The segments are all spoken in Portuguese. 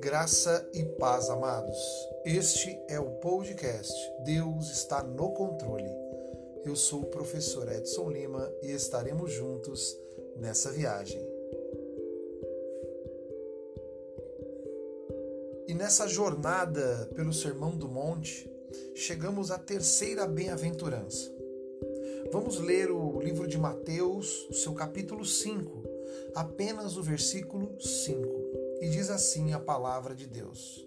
Graça e paz, amados. Este é o podcast Deus está no controle. Eu sou o professor Edson Lima e estaremos juntos nessa viagem. E nessa jornada pelo Sermão do Monte, chegamos à terceira bem-aventurança. Vamos ler o livro de Mateus, seu capítulo 5, apenas o versículo 5 e diz assim a palavra de Deus: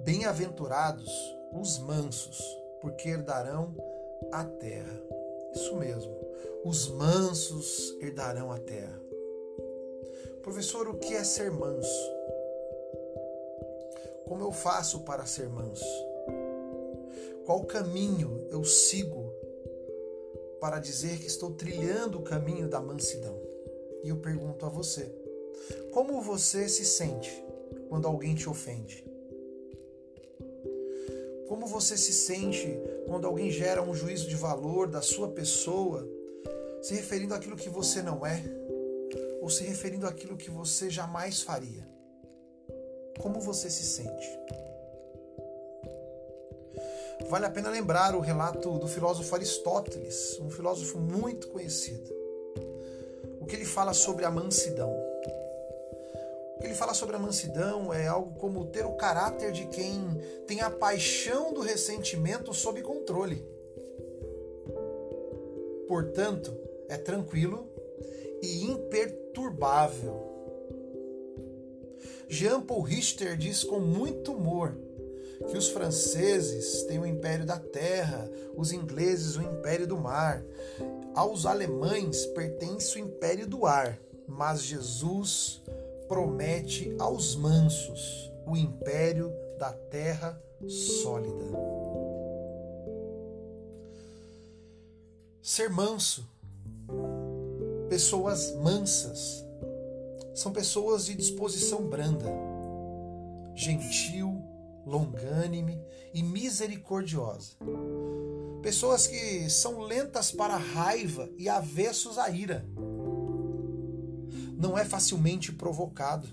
Bem-aventurados os mansos, porque herdarão a terra. Isso mesmo, os mansos herdarão a terra. Professor, o que é ser manso? Como eu faço para ser manso? Qual caminho eu sigo para dizer que estou trilhando o caminho da mansidão? E eu pergunto a você: como você se sente quando alguém te ofende? Como você se sente quando alguém gera um juízo de valor da sua pessoa, se referindo àquilo que você não é, ou se referindo àquilo que você jamais faria? Como você se sente? Vale a pena lembrar o relato do filósofo Aristóteles, um filósofo muito conhecido. O que ele fala sobre a mansidão. O que ele fala sobre a mansidão é algo como ter o caráter de quem tem a paixão do ressentimento sob controle. Portanto, é tranquilo e imperturbável. Jean Paul Richter diz com muito humor que os franceses têm o império da terra, os ingleses o império do mar. Aos alemães pertence o império do ar, mas Jesus promete aos mansos o império da terra sólida. Ser manso, pessoas mansas, são pessoas de disposição branda, gentil, longânime e misericordiosa. Pessoas que são lentas para a raiva e avessos à ira não é facilmente provocado.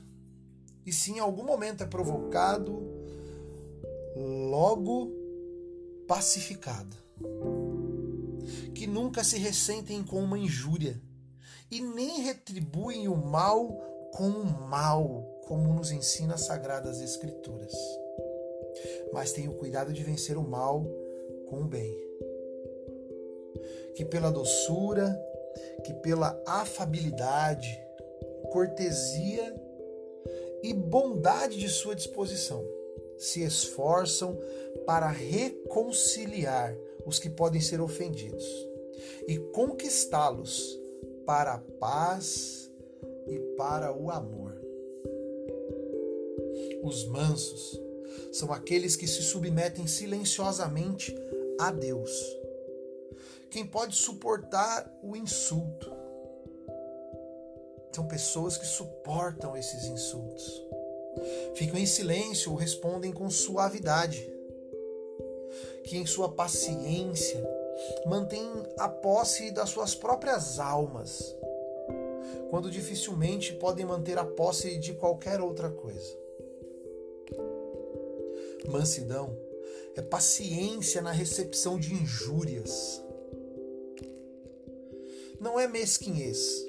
E se em algum momento é provocado, logo pacificado. Que nunca se ressentem com uma injúria e nem retribuem o mal com o mal, como nos ensina as Sagradas Escrituras. Mas tenham cuidado de vencer o mal com o bem. Que pela doçura, que pela afabilidade, cortesia e bondade de sua disposição. Se esforçam para reconciliar os que podem ser ofendidos e conquistá-los para a paz e para o amor. Os mansos são aqueles que se submetem silenciosamente a Deus. Quem pode suportar o insulto, são pessoas que suportam esses insultos. Ficam em silêncio ou respondem com suavidade. Que em sua paciência mantêm a posse das suas próprias almas, quando dificilmente podem manter a posse de qualquer outra coisa. Mansidão é paciência na recepção de injúrias. Não é mesquinhez,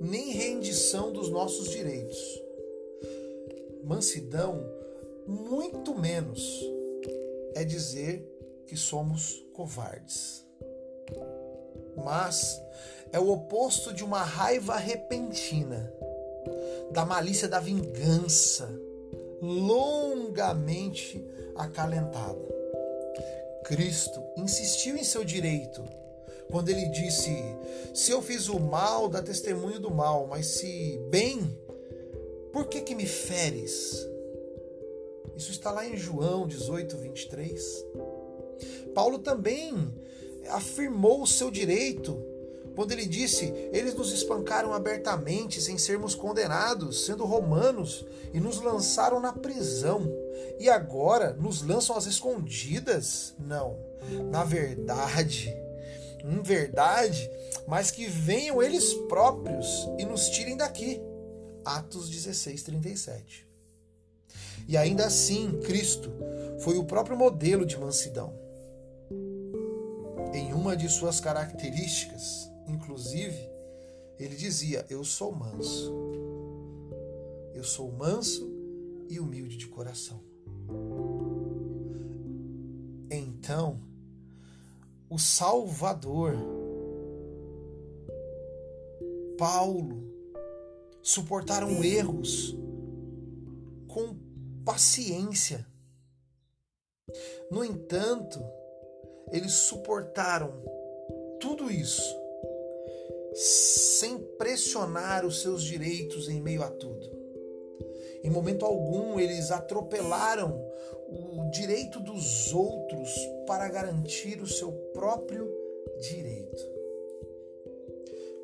nem rendição dos nossos direitos. Mansidão, muito menos, é dizer que somos covardes. Mas é o oposto de uma raiva repentina, da malícia da vingança, longamente acalentada. Cristo insistiu em seu direito quando ele disse: Se eu fiz o mal, dá testemunho do mal, mas se bem, por que que me feres? Isso está lá em João 18, 23. Paulo também afirmou o seu direito quando ele disse: Eles nos espancaram abertamente, sem sermos condenados, sendo romanos, e nos lançaram na prisão. E agora nos lançam às escondidas? Não. Na verdade, em verdade, mas que venham eles próprios e nos tirem daqui. Atos 16, 37. E ainda assim, Cristo foi o próprio modelo de mansidão. Em uma de suas características, inclusive, ele dizia: Eu sou manso. Eu sou manso e humilde de coração. Então, o Salvador, Paulo, suportaram erros com paciência. No entanto, eles suportaram tudo isso sem pressionar os seus direitos em meio a tudo. Em momento algum, eles atropelaram o direito dos outros para garantir o seu próprio direito.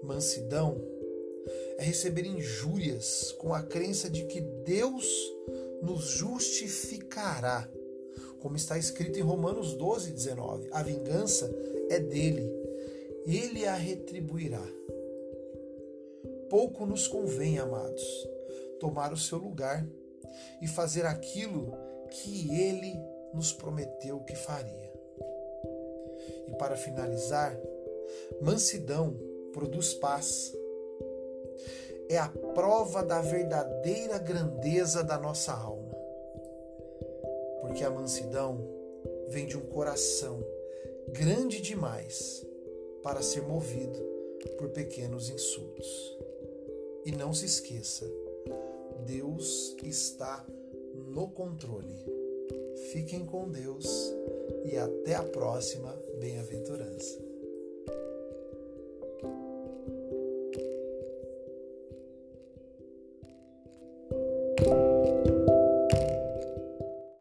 Mansidão é receber injúrias com a crença de que Deus nos justificará, como está escrito em Romanos 12, 19. A vingança é dele, ele a retribuirá. Pouco nos convém, amados, tomar o seu lugar e fazer aquilo que ele nos prometeu que faria. E para finalizar, mansidão produz paz. É a prova da verdadeira grandeza da nossa alma. Porque a mansidão vem de um coração grande demais para ser movido por pequenos insultos. E não se esqueça, Deus está no controle. Fiquem com Deus e até a próxima bem-aventurança.